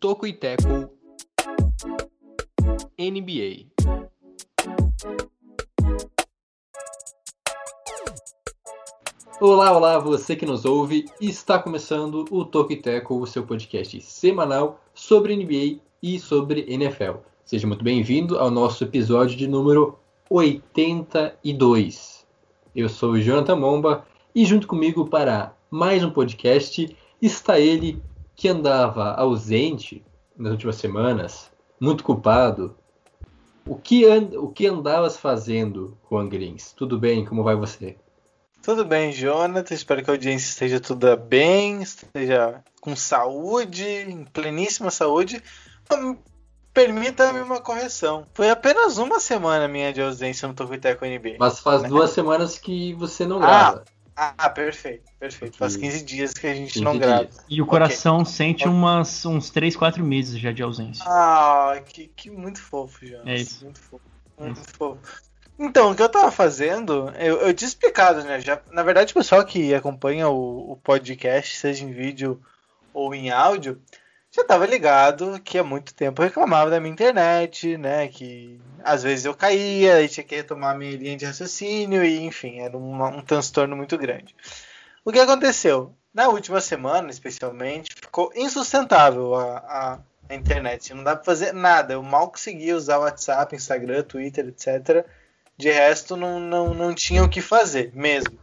Toco e Teco NBA. Olá, olá, você que nos ouve. Está começando o e Teco, o seu podcast semanal sobre NBA e sobre NFL. Seja muito bem-vindo ao nosso episódio de número 82. Eu sou o Jonathan Momba e junto comigo para mais um podcast está ele que andava ausente nas últimas semanas, muito culpado. O que, and o que andavas fazendo, Juan Grins? Tudo bem? Como vai você? Tudo bem, Jonathan. Espero que a audiência esteja tudo bem, esteja com saúde, em pleníssima saúde. Hum, Permita-me uma correção. Foi apenas uma semana minha de ausência no Tocoiteco NBA. Mas faz né? duas semanas que você não Ah, grava. Ah, perfeito, perfeito. Faz 15 dias que a gente 15 não grava. dias. E o coração sente umas, uns 3, 4 meses já de ausência. Ah, que, que muito fofo, Jonas. É isso. Muito fofo. Muito fofo. Então, o que eu tava fazendo, eu, eu tinha explicado, né? Já, na verdade, o pessoal que acompanha o, o podcast, seja em vídeo ou em áudio, já tava ligado que há muito tempo eu reclamava da minha internet, né? Que às vezes eu caía e tinha que retomar minha linha de raciocínio, e enfim, era um transtorno muito grande. O que aconteceu? Na última semana, especialmente, ficou insustentável a, a, a internet. Não dá pra fazer nada. Eu mal conseguia usar WhatsApp, Instagram, Twitter, etc. De resto, não, não, não tinha o que fazer mesmo.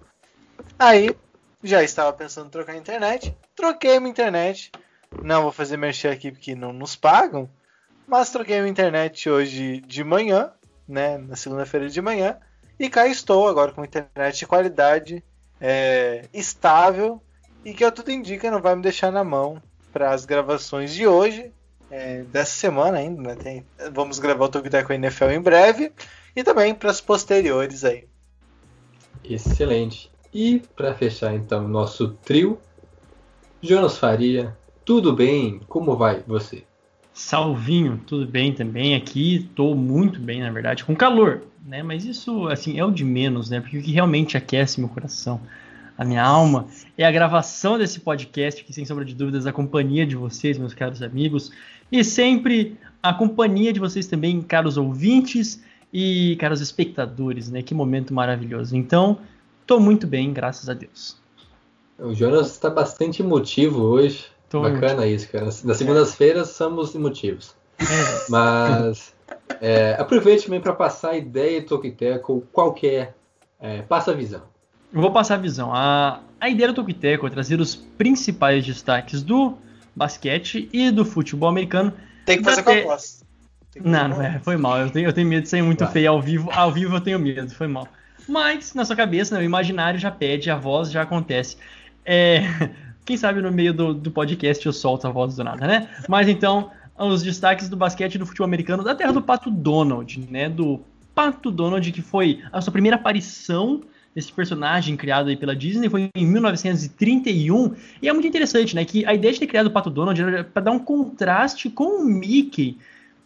Aí, já estava pensando em trocar a internet. Troquei minha internet. Não vou fazer merchan aqui porque não nos pagam. Mas troquei minha internet hoje de manhã, né? Na segunda-feira de manhã. E cá estou agora com internet de qualidade, é, estável e que tudo indica não vai me deixar na mão para as gravações de hoje, é, dessa semana ainda, né? Tem- vamos gravar o Tokuteco NFL em breve e também para as posteriores aí. Excelente. E para fechar então nosso trio, Jonas Faria, tudo bem? Como vai você? Salvinho, tudo bem também aqui. Tô muito bem, na verdade, com calor, né? Mas isso, assim, é o de menos, né? Porque o que realmente aquece meu coração, a minha alma, é a gravação desse podcast, que sem sombra de dúvidas, a companhia de vocês, meus caros amigos, e sempre a companhia de vocês também, caros ouvintes e caros espectadores, né? Que momento maravilhoso. Então, tô muito bem, graças a Deus. O Jonas está bastante emotivo hoje. Tô Bacana isso, cara. Nas segundas-feiras somos emotivos. É, Mas é, aproveite também para passar a ideia do Tokiteco, qualquer. É, passa a visão. Eu vou passar a visão. A, a ideia do Tokiteco é trazer os principais destaques do basquete e do futebol americano. Tem que fazer com a voz. Não, não é, foi mal. Eu tenho, eu tenho medo de sair muito Vai. feio ao vivo. Ao vivo eu tenho medo, foi mal. Mas na sua cabeça, né, o imaginário já pede, a voz já acontece. É, quem sabe no meio do, do podcast eu solto a voz do nada, né? Mas então, os destaques do basquete e do futebol americano da terra do Pato Donald, né? Do Pato Donald, que foi a sua primeira aparição desse personagem criado aí pela Disney, foi em 1931. E é muito interessante, né? Que a ideia de ter criado o Pato Donald era para dar um contraste com o Mickey,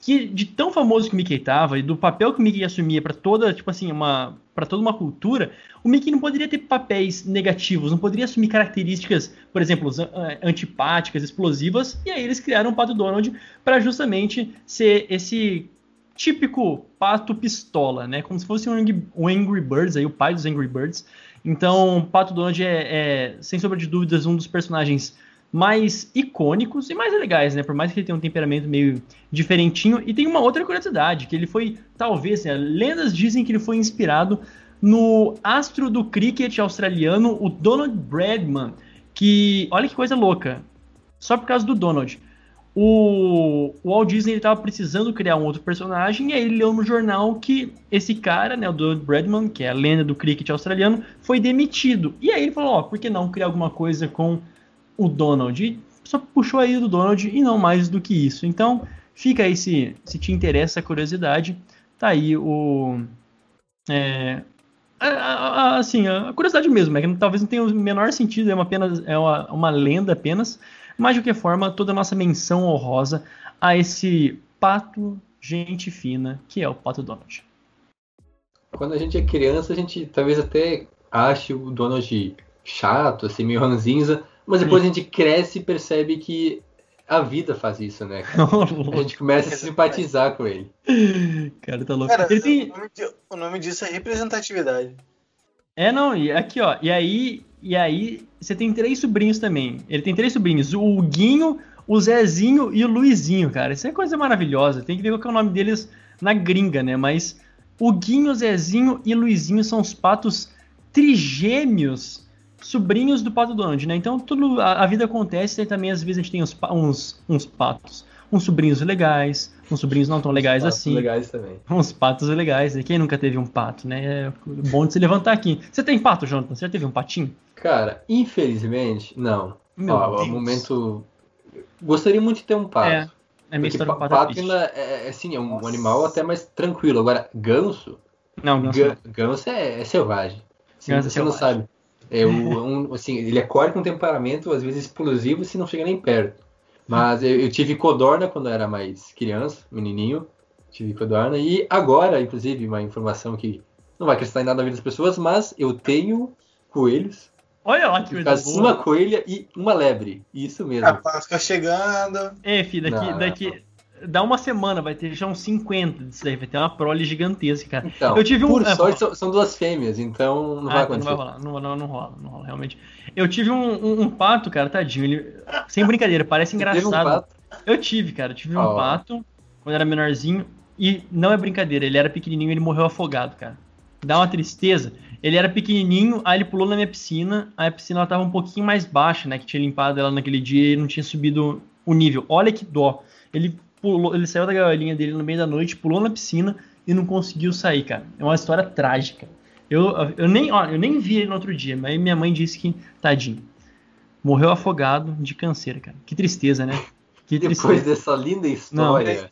que de tão famoso que o Mickey tava e do papel que o Mickey assumia para toda, tipo assim, uma para toda uma cultura, o Mickey não poderia ter papéis negativos, não poderia assumir características, por exemplo, eh, antipáticas, explosivas, e aí eles criaram o Pato Donald para justamente ser esse típico pato pistola, né? Como se fosse Angry, um Angry Birds, aí, o pai dos Angry Birds. Então, Pato Donald é, é, sem sombra de dúvidas, um dos personagens mais icônicos e mais legais, né? Por mais que ele tenha um temperamento meio diferentinho. E tem uma outra curiosidade, que ele foi, talvez, né, lendas dizem que ele foi inspirado no astro do cricket australiano, o Donald Bradman, que, olha que coisa louca, só por causa do Donald. O, o Walt Disney estava precisando criar um outro personagem, e aí ele leu no jornal que esse cara, né, o Donald Bradman, que é a lenda do cricket australiano, foi demitido. E aí ele falou, ó, por que não criar alguma coisa com o Donald? E só puxou aí do Donald e não mais do que isso. Então, fica aí se, se te interessa a curiosidade, tá aí o, é, a- a- a- assim, a curiosidade mesmo, é que talvez não tenha o menor sentido, é uma, apenas, é uma, uma lenda apenas, mas de qualquer forma, toda a nossa menção honrosa a esse pato gente fina, que é o Pato Donald. Quando a gente é criança, a gente talvez até ache o Donald chato, assim, meio ranzinza, mas depois a gente cresce e percebe que a vida faz isso, né? A gente começa a se simpatizar com ele. Cara, tá louco. Cara, Ele tem- o, nome o nome disso é representatividade. É, não, e aqui, ó. E aí, e aí, você tem três sobrinhos também. Ele tem três sobrinhos: o Guinho, o Zezinho e o Luizinho, cara. Isso é coisa maravilhosa. Tem que ver qual que é o nome deles na gringa, né? Mas o Guinho, o Zezinho e o Luizinho são os patos trigêmeos, sobrinhos do pato Donald, né? Então, tudo, a, a vida acontece e também, às vezes, a gente tem uns, uns, uns patos. Uns sobrinhos legais, uns sobrinhos não tão legais Patos assim. legais também. Uns patos legais, né? Quem nunca teve um pato, né? É bom de se levantar aqui. Você tem pato, Jonathan? Você já teve um patinho? Cara, infelizmente, não. Meu Ó, Deus. momento. Gostaria muito de ter um pato. É, é minha história pato, pato é triste. ainda é, é, assim, é um Nossa. animal até mais tranquilo. Agora, ganso, Não, não, ga- ganso é, é selvagem. Você, Ganso é você não selvagem. sabe. É o, um, assim, ele acorda com temperamento, às vezes explosivo, se não chega nem perto. Mas eu, eu tive codorna quando eu era mais criança, menininho. Tive codorna. E agora, inclusive, uma informação que não vai acrescentar em nada na vida das pessoas, mas eu tenho coelhos. Olha lá que coisa boa. uma coelha e uma lebre. Isso mesmo. A Páscoa chegando. É, filho, daqui, Não, não, daqui dá uma semana, vai ter já uns 50 disso daí, vai ter uma prole gigantesca, cara. Então, Eu tive um- por é, sorte, são, são duas fêmeas, então não vai ah, então não acontecer. vai rolar, não, não, não rola, não rola, realmente. Eu tive um, um- um pato, cara, tadinho, ele, sem brincadeira, parece um engraçado. pato? Eu tive, cara, eu tive um Ó. pato quando era menorzinho e não é brincadeira, ele era pequenininho e ele morreu afogado, cara. Dá uma tristeza. Ele era pequenininho, aí ele pulou na minha piscina, aí a piscina ela tava um pouquinho mais baixa, né, que tinha limpado ela naquele dia e não tinha subido o nível. Olha que dó. Ele pulou, ele saiu da gaiolinha dele no meio da noite, pulou na piscina e não conseguiu sair, cara. É uma história trágica. Eu, eu, nem, ó, eu nem vi ele no outro dia, mas minha mãe disse que, tadinho, morreu afogado de canseira, cara. Que tristeza, né? Que Depois tristeza. dessa linda história.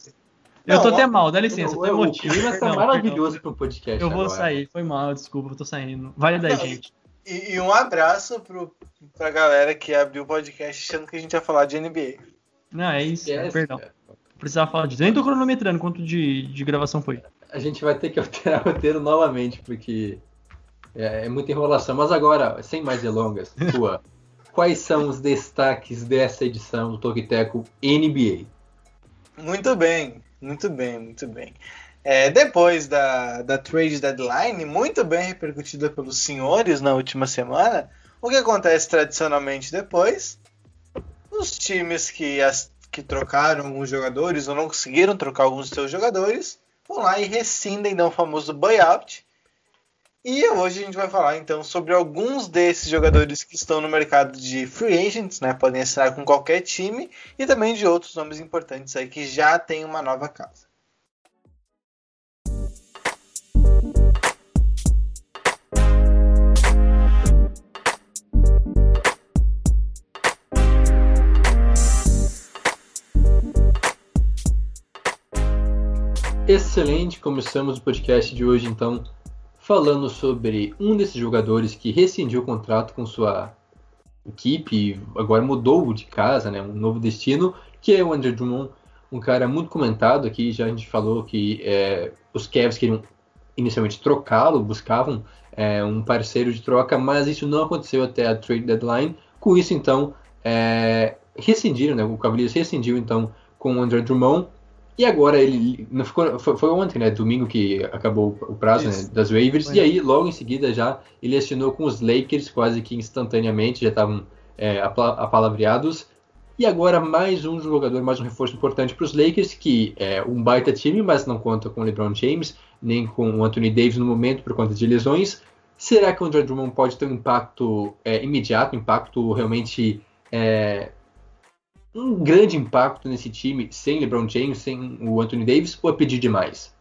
Eu tô Não, até ó, mal, dá licença, eu tô o emotivo. clima tá maravilhoso um podcast. Eu vou agora. sair, foi mal, desculpa, eu tô saindo. Daí, Não, gente. E, e um abraço pro, pra galera que abriu o podcast achando que a gente ia falar de NBA. Não, é isso, Esquece, perdão. cara. Precisava falar disso. Nem tô cronometrando quanto de, de gravação foi. A gente vai ter que alterar o roteiro novamente, porque é, é muita enrolação. Mas agora, sem mais delongas, tua, quais são os destaques dessa edição do Toquiteco NBA? Muito bem, muito bem, muito bem. É, depois da, da trade deadline, muito bem repercutida pelos senhores na última semana, o que acontece tradicionalmente depois? Os times que, as, que trocaram alguns jogadores ou não conseguiram trocar alguns dos seus jogadores vão lá e rescindem, dão o famoso buyout. E hoje a gente vai falar então sobre alguns desses jogadores que estão no mercado de free agents, né? Podem assinar com qualquer time, e também de outros nomes importantes aí que já tem uma nova casa. Excelente, começamos o podcast de hoje então falando sobre um desses jogadores que rescindiu o contrato com sua equipe, agora mudou de casa, né, um novo destino, que é o André Drummond, um cara muito comentado aqui, já a gente falou que é, os Cavs queriam inicialmente trocá-lo, buscavam é, um parceiro de troca, mas isso não aconteceu até a trade deadline. Com isso, então, é, rescindiram, né, o Cavaliers rescindiu então com o André Drummond e agora ele não ficou, foi, foi ontem, né, domingo que acabou o prazo né, das waivers Foi. e aí logo em seguida já ele assinou com os Lakers quase que instantaneamente, já estavam é, apalavreados. E agora mais um jogador, mais um reforço importante para os Lakers, que é um baita time, mas não conta com o LeBron James, nem com o Anthony Davis no momento por conta de lesões. Será que o André Drummond pode ter um impacto é, imediato, um impacto realmente é, um grande impacto nesse time sem LeBron James, sem o Anthony Davis, ou é pedir demais?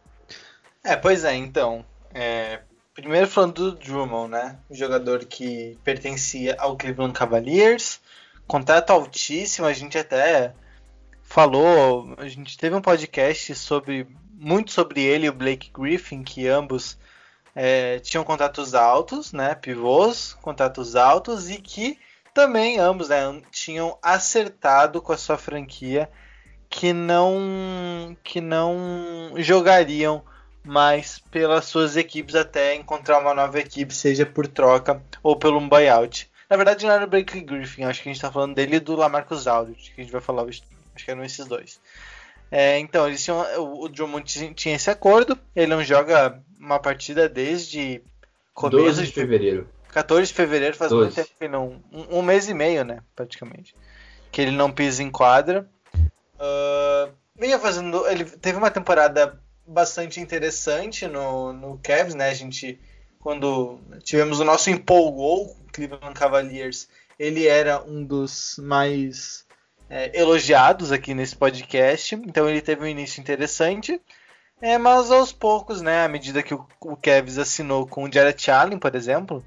É, pois é, então. é, primeiro falando do Drummond, né? O jogador que pertencia ao Cleveland Cavaliers. Contrato altíssimo, a gente até falou, a gente teve um podcast sobre muito sobre ele e o Blake Griffin, que ambos é, tinham contratos altos, né? Pivôs, contratos altos e que também ambos né, tinham acertado com a sua franquia que não que não jogariam mais pelas suas equipes até encontrar uma nova equipe, seja por troca ou pelo um buyout. Na verdade, não era o Blake Griffin, acho que a gente está falando dele e do Lamarcus Aldridge, que a gente vai falar hoje. Acho que eram esses dois. É, então, eles tinham, o Drummond tinha esse acordo, ele não joga uma partida desde começo 12 de fevereiro. 14 de fevereiro, faz 12. muito tempo que não. Um, um, mês e meio, né? Praticamente. Que ele não pisa em quadra. Uh, fazendo. Ele teve uma temporada bastante interessante no, no Cavs, né? A gente, quando tivemos o nosso empolgou o Cleveland Cavaliers, ele era um dos mais é, elogiados aqui nesse podcast. Então ele teve um início interessante. É, mas aos poucos, né, à medida que o, o Cavs assinou com o Jarrett Allen, por exemplo,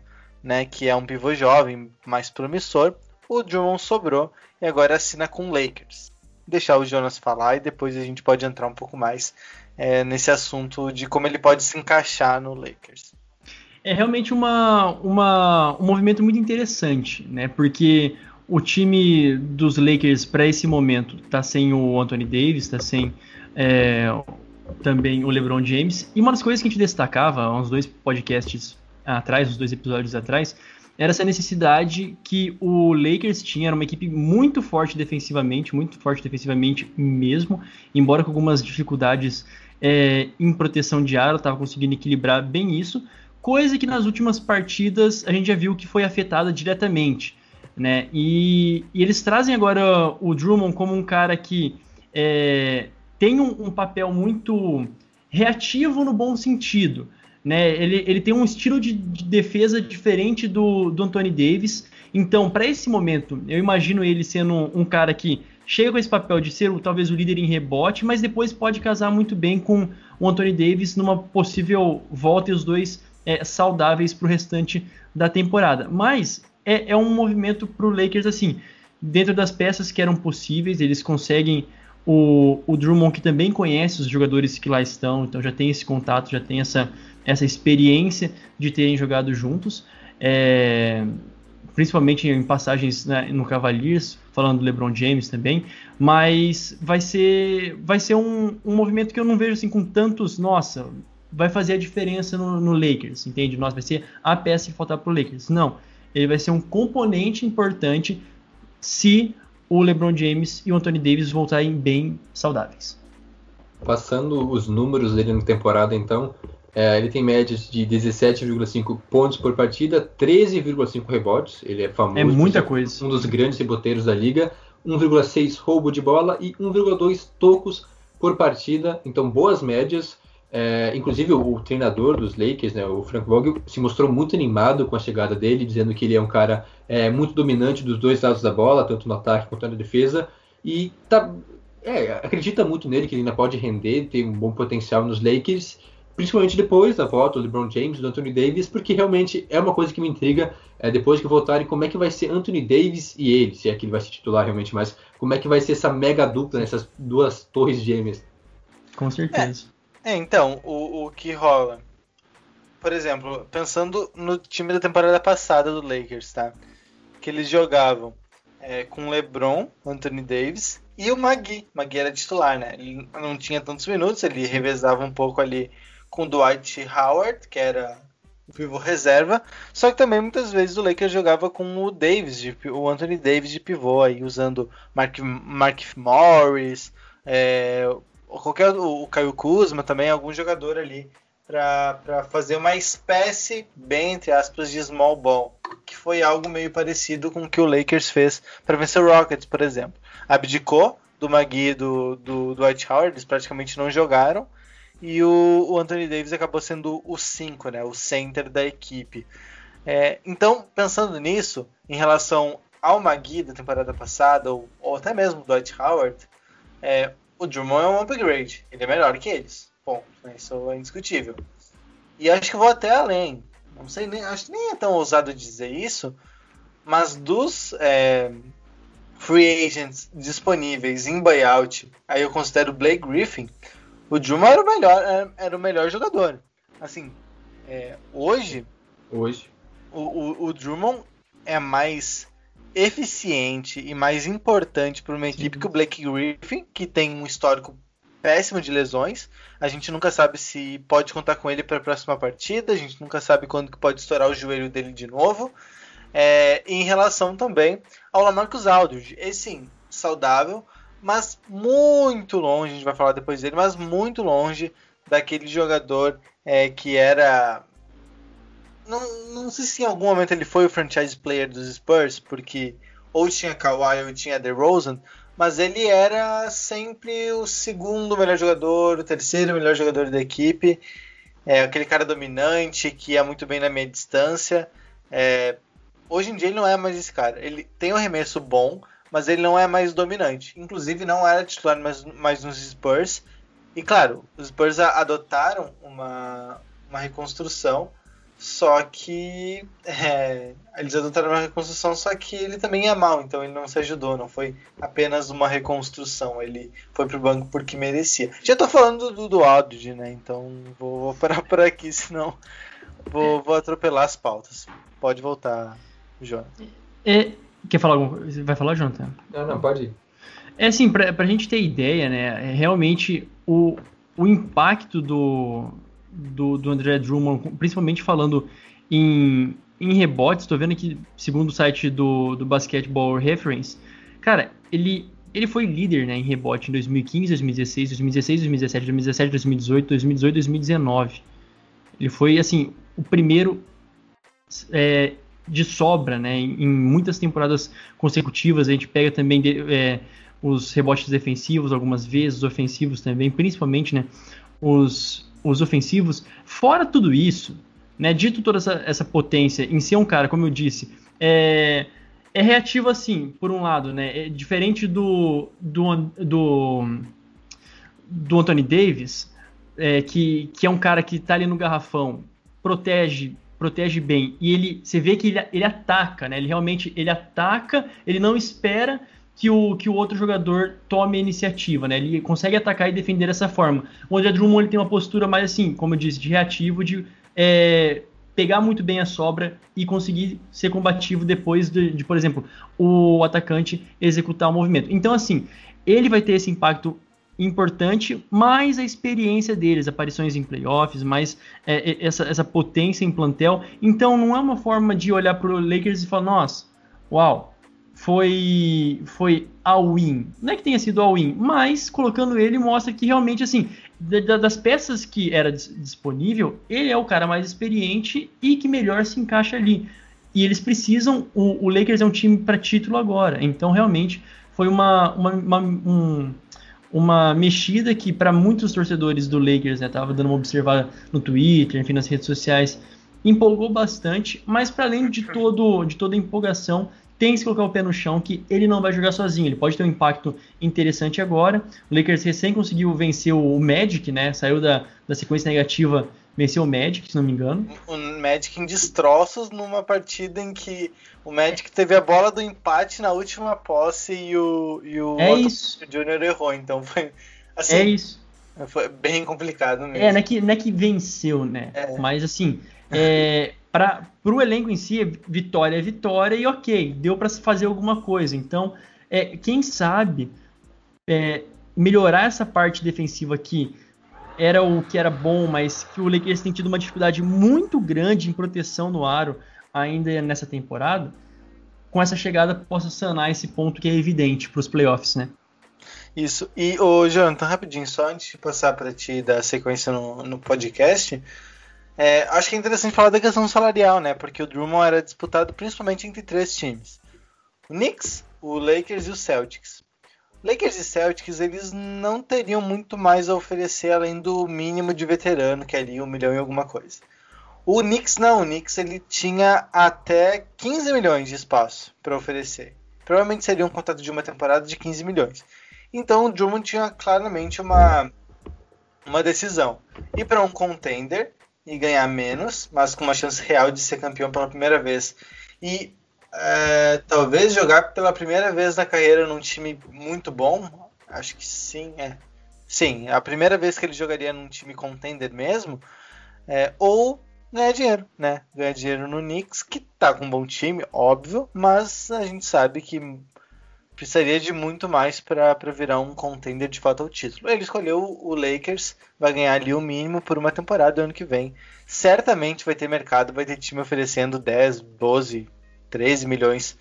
né, que é um pivô jovem, mais promissor, o Drummond sobrou e agora assina com o Lakers. Deixar o Jonas falar e depois a gente pode entrar um pouco mais é, nesse assunto de como ele pode se encaixar no Lakers. É realmente uma, uma, um movimento muito interessante, né? Porque o time dos Lakers para esse momento está sem o Anthony Davis, está sem é, também o LeBron James. E uma das coisas que a gente destacava uns dois podcasts atrás, uns dois episódios atrás, era essa necessidade que o Lakers tinha, era uma equipe muito forte defensivamente, muito forte defensivamente mesmo, embora com algumas dificuldades é, em proteção de aro, estava conseguindo equilibrar bem isso, coisa que nas últimas partidas a gente já viu que foi afetada diretamente. Né? E, e eles trazem agora o Drummond como um cara que é, tem um, um, papel muito reativo no bom sentido. Né? Ele, ele tem um estilo de, de defesa diferente do, do Anthony Davis. Então, para esse momento, eu imagino ele sendo um, cara que chega com esse papel de ser talvez o líder em rebote, mas depois pode casar muito bem com o Anthony Davis numa possível volta e os dois é, saudáveis para o restante da temporada. Mas é, é um movimento para o Lakers assim, dentro das peças que eram possíveis, eles conseguem o, o Drummond que também conhece os jogadores que lá estão, então já tem esse contato, já tem essa, essa experiência de terem jogado juntos. É, principalmente em passagens né, no Cavaliers, falando do LeBron James também, mas vai ser, vai ser um, um movimento que eu não vejo assim com tantos, nossa, vai fazer a diferença no, no Lakers, entende? Nossa, vai ser a peça que faltar para o Lakers. Não, ele vai ser um componente importante se o LeBron James e o Anthony Davis voltarem bem saudáveis. Passando os números dele na temporada, então, é, ele tem médias de 17,5 pontos por partida, 13,5 rebotes. Ele é famoso. É muita coisa. Um dos grandes reboteiros da liga. 1,6 roubo de bola e 1,2 tocos por partida. Então, boas médias. É, inclusive, o, o, treinador dos Lakers, né, o Frank Vogel, se mostrou muito animado com a chegada dele, dizendo que ele é um cara é, muito dominante dos dois lados da bola, tanto no ataque quanto na defesa. E tá, é, acredita muito nele, que ele ainda pode render, tem um bom potencial nos Lakers principalmente depois da volta do LeBron James, do Anthony Davis, porque realmente é uma coisa que me intriga é, depois que voltarem, como é que vai ser Anthony Davis e ele, se é que ele vai se titular realmente, mas como é que vai ser essa mega dupla nessas duas torres gêmeas. Com certeza. É, é então, o, o que rola, por exemplo, pensando no time da temporada passada do Lakers, tá? Que eles jogavam é, com LeBron, Anthony Davis e o Magui. Magui era titular, né? Ele não tinha tantos minutos, ele revezava um pouco ali com Dwight Howard, que era o pivô reserva, só que também muitas vezes o Lakers jogava com o Davis, o Anthony Davis de pivô, aí usando Mark, Mark Morris, é, qualquer o Caio Kuzma também, algum jogador ali para fazer uma espécie, bem entre aspas, de small ball, que foi algo meio parecido com o que o Lakers fez para vencer o Rockets, por exemplo. Abdicou do Magui do, do Dwight Howard, eles praticamente não jogaram, e o, o Anthony Davis acabou sendo o 5, né, o center da equipe. É, então, pensando nisso, em relação ao Magui da temporada passada, ou, ou até mesmo do Dwight Howard, é, o Drummond é um upgrade, ele é melhor que eles. Bom, isso é indiscutível. E acho que vou até além. Não sei nem, acho que nem é tão ousado dizer isso, mas dos é, free agents disponíveis em buyout, aí eu considero Blake Griffin o Juma era o melhor, era o melhor jogador. Assim, É, hoje, Hoje. o, o, o Drummond é mais eficiente e mais importante para uma equipe que o Blake Griffin, que tem um histórico péssimo de lesões. A gente nunca sabe se pode contar com ele para a próxima partida, a gente nunca sabe quando que pode estourar o joelho dele de novo. É, em relação também ao Lamarcus Aldridge, esse sim, saudável, mas muito longe, a gente vai falar depois dele, mas muito longe daquele jogador é, que era não, não sei se em algum momento ele foi o franchise player dos Spurs, porque ou tinha Kawhi ou tinha DeRozan, mas ele era sempre o segundo melhor jogador, o terceiro melhor jogador da equipe, é aquele cara dominante que ia muito bem na meia distância. É, hoje em dia ele não é mais esse cara. Ele tem um arremesso bom, mas ele não é mais dominante. Inclusive não era titular mais, mais nos Spurs. E claro, os Spurs adotaram uma, uma reconstrução só que é, eles adotaram uma reconstrução, só que ele também é mal, então ele não se ajudou, não foi apenas uma reconstrução, ele foi pro banco porque merecia. Já tô falando do, do áudio, né? Então vou, vou, parar por aqui, senão vou, vou atropelar as pautas. Pode voltar, Jonathan. É, quer falar alguma coisa? Vai falar, Jonathan? Não, não, pode ir. É assim, pra, pra gente ter ideia, né? Realmente o, o impacto do, do, do André Drummond, principalmente falando em, em rebotes. Estou vendo aqui, segundo o site do, do Basketball Reference, cara, ele, ele foi líder né, em rebote em 2015, 2016, 2016, 2017, 2017, 2018, 2018, 2019. Ele foi, assim, o primeiro é, de sobra, né, em, muitas temporadas consecutivas. A gente pega também de, é, os rebotes defensivos algumas vezes, os ofensivos também, principalmente, né, os, os ofensivos. Fora tudo isso, né, dito toda essa, essa potência em ser um cara, como eu disse, é, é reativo assim, por um lado, né, é diferente do, do, do, do Anthony Davis, é, que, que é um cara que está ali no garrafão, protege protege bem e ele você vê que ele, ele ataca né ele realmente ele ataca ele não espera que o, que o outro jogador tome a iniciativa, né? Ele consegue atacar e defender dessa forma. O André Drummond ele tem uma postura mais assim, como eu disse, de reativo, de é, pegar muito bem a sobra e conseguir ser combativo depois de, de, por exemplo, o atacante executar o movimento. Então, assim, ele vai ter esse impacto importante, mais a experiência deles, aparições em playoffs, mais é, essa, essa potência em plantel. Então, não é uma forma de olhar para o Lakers e falar, nossa, uau, foi foi all-in. Não é que tenha sido all-in, mas colocando ele mostra que realmente assim, das peças que era disponível, ele é o cara mais experiente e que melhor se encaixa ali. E eles precisam, o, o Lakers é um time para título agora, então realmente foi uma, uma, uma, um, uma mexida que para muitos torcedores do Lakers, né, tava dando uma observada no Twitter, enfim, nas redes sociais, empolgou bastante, mas para além de todo de toda empolgação, tem que colocar o pé no chão que ele não vai jogar sozinho. Ele pode ter um impacto interessante agora. O Lakers recém conseguiu vencer o Magic, né? Saiu da, da sequência negativa, venceu o Magic, se não me engano. O Magic em destroços numa partida em que o Magic teve a bola do empate na última posse e o, e o é isso. Junior errou. Então foi assim. É isso. Foi bem complicado mesmo. É, não é que, não é que venceu, né? É. Mas assim, é, para o elenco em si, vitória é vitória e ok, deu para se fazer alguma coisa. Então, é, quem sabe é, melhorar essa parte defensiva que era o que era bom, mas que o Lakers tem tido uma dificuldade muito grande em proteção no aro ainda nessa temporada, com essa chegada possa sanar esse ponto que é evidente para os playoffs, né? Isso. E, ô, Jonathan, rapidinho, só antes de passar para ti dar sequência no, no podcast, é, acho que é interessante falar da questão salarial, né? Porque o Drummond era disputado principalmente entre três times: o Knicks, o Lakers e o Celtics. Lakers e Celtics eles não teriam muito mais a oferecer além do mínimo de veterano, que é ali um milhão e alguma coisa. O Knicks não, o Knicks ele tinha até 15 milhões de espaço para oferecer. Provavelmente seria um contrato de uma temporada de 15 milhões. Então o Drummond tinha claramente uma, uma decisão. Ir para um contender e ganhar menos, mas com uma chance real de ser campeão pela primeira vez. E é, talvez jogar pela primeira vez na carreira num time muito bom. Acho que sim, é. Sim, a primeira vez que ele jogaria num time contender mesmo. É, ou ganhar dinheiro, né? Ganhar dinheiro no Knicks, que tá com um bom time, óbvio, mas a gente sabe que precisaria de muito mais para virar um contender de fato ao título. Ele escolheu o Lakers, vai ganhar ali o mínimo por uma temporada ano que vem. Certamente vai ter mercado, vai ter time oferecendo 10, 12, 13 milhões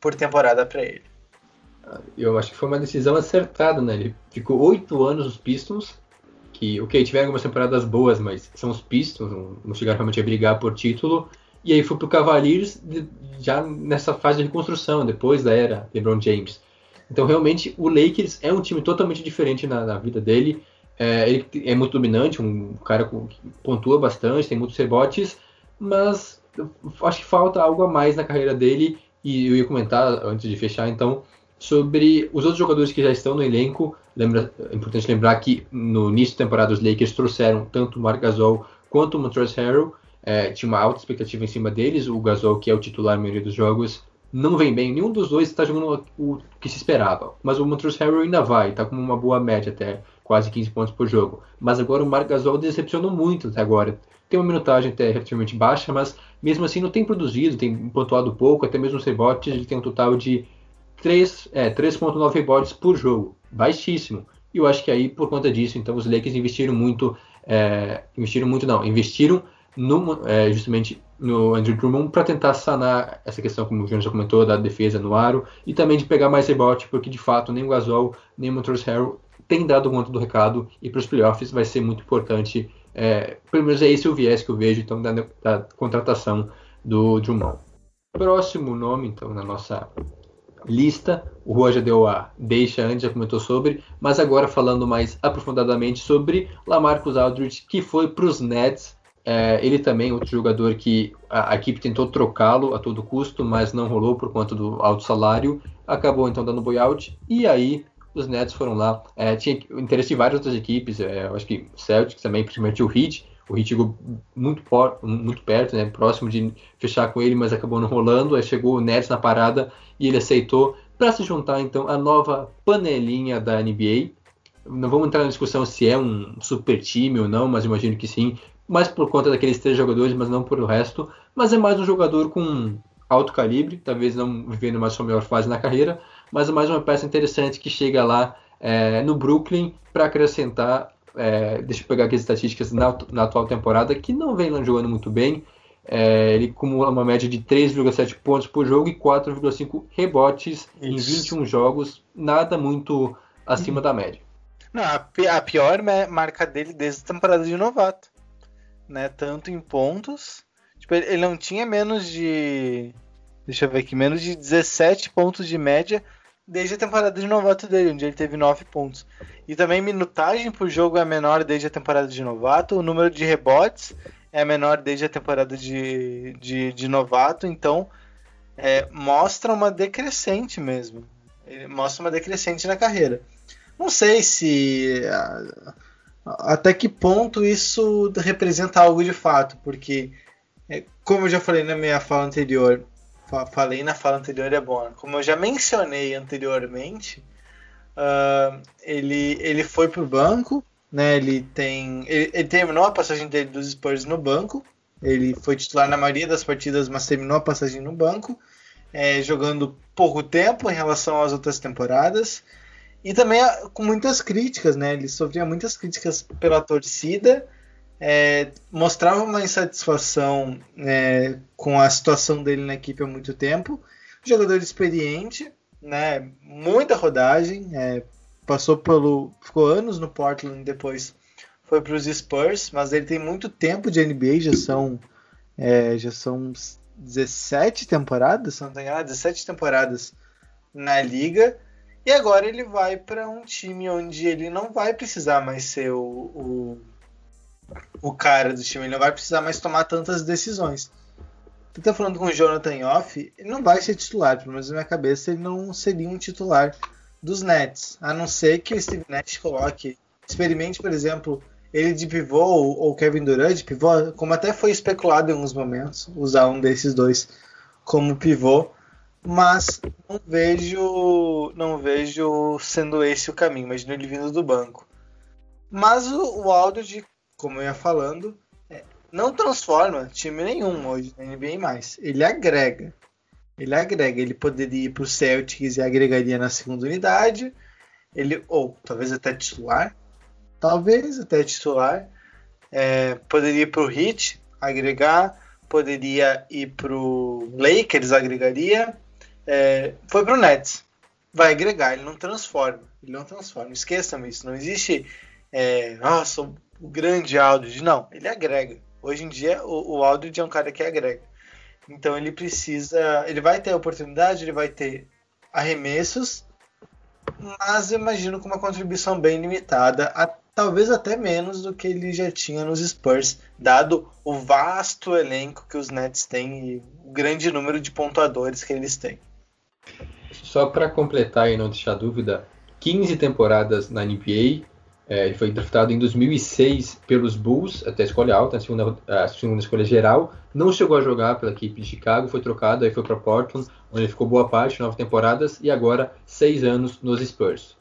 por temporada para ele. Eu acho que foi uma decisão acertada, né? Ele ficou oito anos nos Pistons, que, ok, tiveram algumas temporadas boas, mas são os Pistons, não, chegaram realmente a brigar por título. E aí foi pro Cavaliers já nessa fase de reconstrução, depois da era LeBron James. Então, realmente, o Lakers é um time totalmente diferente na, na vida dele. É, ele é muito dominante, um cara que pontua bastante, tem muitos rebotes, mas acho que falta algo a mais na carreira dele. E eu ia comentar, antes de fechar, então, sobre os outros jogadores que já estão no elenco. Lembra, é importante lembrar que no início da temporada os Lakers trouxeram tanto o Marc Gasol quanto o Montrezl Harrell. É, tinha uma alta expectativa em cima deles. O Gasol, que é o titular na maioria dos jogos, não vem bem. Nenhum dos dois está jogando o que se esperava. Mas o Montrezl Harrell ainda vai, está com uma boa média até, quase 15 pontos por jogo. Mas agora o Marc Gasol decepcionou muito até agora. Tem uma minutagem até relativamente baixa, mas mesmo assim não tem produzido, tem pontuado pouco, até mesmo os rebotes, ele tem um total de 3,9 é, 3.9 rebotes por jogo, baixíssimo. E eu acho que aí, por conta disso, então os Lakers investiram muito, é, investiram muito não, investiram no, é, justamente no Andrew Drummond para tentar sanar essa questão, como o Jonas já comentou, da defesa no aro e também de pegar mais rebote, porque de fato nem o Gasol nem o Montrezl Harrell tem dado conta do recado e para os playoffs vai ser muito importante. É, pelo menos é esse o viés que eu vejo então da, da contratação do Drummond. Próximo nome então na nossa lista, o Rua já deu a deixa antes, já comentou sobre, mas agora falando mais aprofundadamente sobre Lamarcus Aldridge, que foi para os Nets é, ele também, outro jogador que a, a equipe tentou trocá-lo a todo custo, mas não rolou por conta do alto salário. Acabou então dando buyout. E aí os Nets foram lá. É, tinha interesse de várias outras equipes. É, eu acho que o Celtics também, principalmente o Heat. O Heat chegou muito, por, muito perto, né, próximo de fechar com ele, mas acabou não rolando. Aí chegou o Nets na parada e ele aceitou para se juntar então à nova panelinha da NBA. Não vamos entrar na discussão se é um super time ou não, mas imagino que sim, mais por conta daqueles três jogadores, mas não por o resto. Mas é mais um jogador com alto calibre, talvez não vivendo mais sua melhor fase na carreira, mas é mais uma peça interessante que chega lá é, no Brooklyn para acrescentar. É, deixa eu pegar aqui as estatísticas na, na atual temporada, que não vem jogando muito bem. É, ele acumula uma média de 3,7 pontos por jogo e 4,5 rebotes Isso. em 21 jogos, nada muito acima da média. Não, a, pior marca dele desde a temporada de novato né? Tanto em pontos. Tipo, ele não tinha menos de. Deixa eu ver aqui, menos de 17 pontos de média desde a temporada de novato dele, onde ele teve 9 pontos. E também minutagem por jogo é menor desde a temporada de novato, o número de rebotes é menor desde a temporada de, de, de novato, então é, mostra uma decrescente mesmo. Ele mostra uma decrescente na carreira. Não sei se até que ponto isso representa algo de fato, porque, é, como eu já falei na minha fala anterior, falei na fala anterior é bom, como eu já mencionei anteriormente, uh, ele, ele foi para o banco, né, ele, tem, ele, ele, terminou a passagem dele dos Spurs no banco, ele foi titular na maioria das partidas, mas terminou a passagem no banco, é, jogando pouco tempo em relação às outras temporadas. E também ah, com muitas críticas, né? Ele sofria muitas críticas pela torcida, é, mostrava uma insatisfação é, com a situação dele na equipe há muito tempo. Jogador experiente, né? Muita rodagem, é, passou pelo, ficou anos no Portland, depois foi para os Spurs, mas ele tem muito tempo de NBA, já são é, já são 17 temporadas, se não tem nada, 17 temporadas na liga. E agora ele vai para um time onde ele não vai precisar mais ser o, o, o, cara do time, ele não vai precisar mais tomar tantas decisões. Tu tá falando com o Jonathan Off, ele não vai ser titular, pelo menos na minha cabeça ele não seria um titular dos Nets, a não ser que o Steve Nash coloque, experimente, por exemplo, ele de pivô ou Kevin Durant de pivô, como até foi especulado em alguns momentos, usar um desses dois como pivô mas não vejo não vejo sendo esse o caminho, imagino ele vindo do banco. Mas o, o Aldridge, como eu ia falando, é, não transforma time nenhum hoje na NBA mais. Ele agrega. Ele agrega. Ele poderia ir para o Celtics e agregaria na segunda unidade. Ele, ou talvez até titular. Talvez até titular. É, poderia ir para o Heat, agregar. Poderia ir para o Lakers, agregaria. É, foi para o Nets. Vai agregar, ele não transforma. Ele não transforma. Esqueçam isso. Não existe. É, nossa, o grande Aldridge. Não, ele agrega. Hoje em dia, o, o Aldridge é um cara que agrega. Então ele precisa. Ele vai ter oportunidade, ele vai ter arremessos, mas eu imagino com uma contribuição bem limitada, a, talvez até menos do que ele já tinha nos Spurs, dado o vasto elenco que os Nets têm e o grande número de pontuadores que eles têm. Só para completar e não deixar dúvida, 15 temporadas na NBA, é, ele foi draftado em 2006 pelos Bulls, até a escolha alta, a segunda, a segunda escolha geral. Não chegou a jogar pela equipe de Chicago, foi trocado, aí foi para Portland, onde ele ficou boa parte, nove temporadas, e agora seis anos nos Spurs.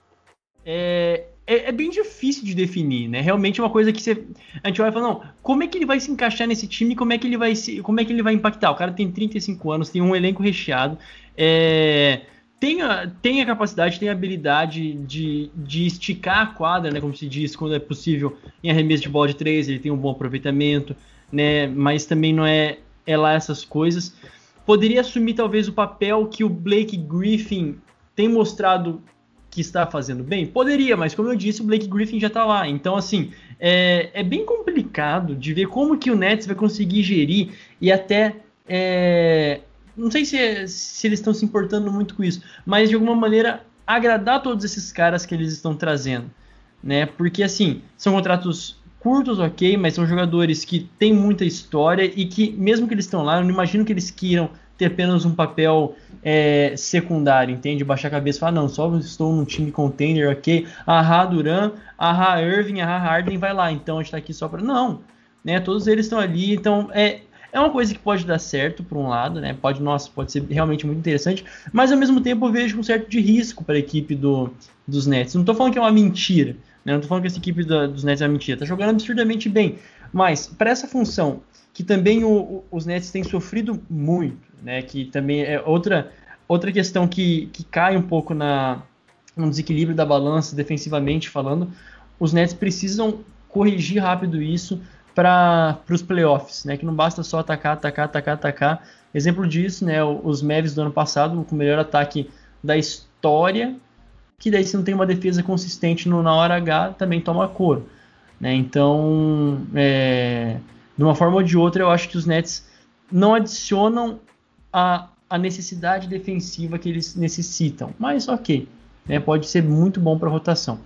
É, é, é, bem difícil de definir, né? Realmente é uma coisa que você, a gente vai falar, não, como é que ele vai se encaixar nesse time, como é que ele vai se, como é que ele vai impactar? O cara tem 35 anos, tem um elenco recheado, é tem a, tem a capacidade, tem a habilidade de, de esticar a quadra, né, como se diz, quando é possível em arremesso de bola de três, ele tem um bom aproveitamento, né, mas também não é, é lá essas coisas. Poderia assumir talvez o papel que o Blake Griffin tem mostrado que está fazendo bem? Poderia, mas como eu disse, o Blake Griffin já está lá. Então, assim, é, é bem complicado de ver como que o Nets vai conseguir gerir e até é, não sei se, se eles estão se importando muito com isso, mas de alguma maneira agradar todos esses caras que eles estão trazendo, né? Porque assim, são contratos curtos, ok, mas são jogadores que têm muita história e que, mesmo que eles estão lá, eu não imagino que eles queiram ter apenas um papel é, secundário, entende? Baixar a cabeça e falar, não, só estou num time contender, ok? Ahá Duran, ahá Irving, ahá Harden, vai lá, então a gente tá aqui só para Não, né? Todos eles estão ali, então é, é uma coisa que pode dar certo por um lado, né? Pode, nossa, pode ser realmente muito interessante, mas ao mesmo tempo eu vejo um certo de risco para a equipe do, dos Nets. Não estou falando que é uma mentira, né? Não estou falando que essa equipe da, dos Nets é uma mentira. Tá jogando absurdamente bem, mas para essa função que também o, o, os Nets têm sofrido muito, né? Que também é outra outra questão que, que cai um pouco na no desequilíbrio da balança defensivamente falando, os Nets precisam corrigir rápido isso para os playoffs, né? Que não basta só atacar, atacar, atacar, atacar. Exemplo disso, né? Os Mavs do ano passado, com o melhor ataque da história, que daí se não tem uma defesa consistente no, na hora H, também toma couro. Né? Então, é, de uma forma ou de outra, eu acho que os Nets não adicionam a, a necessidade defensiva que eles necessitam. Mas ok, né? pode ser muito bom para rotação.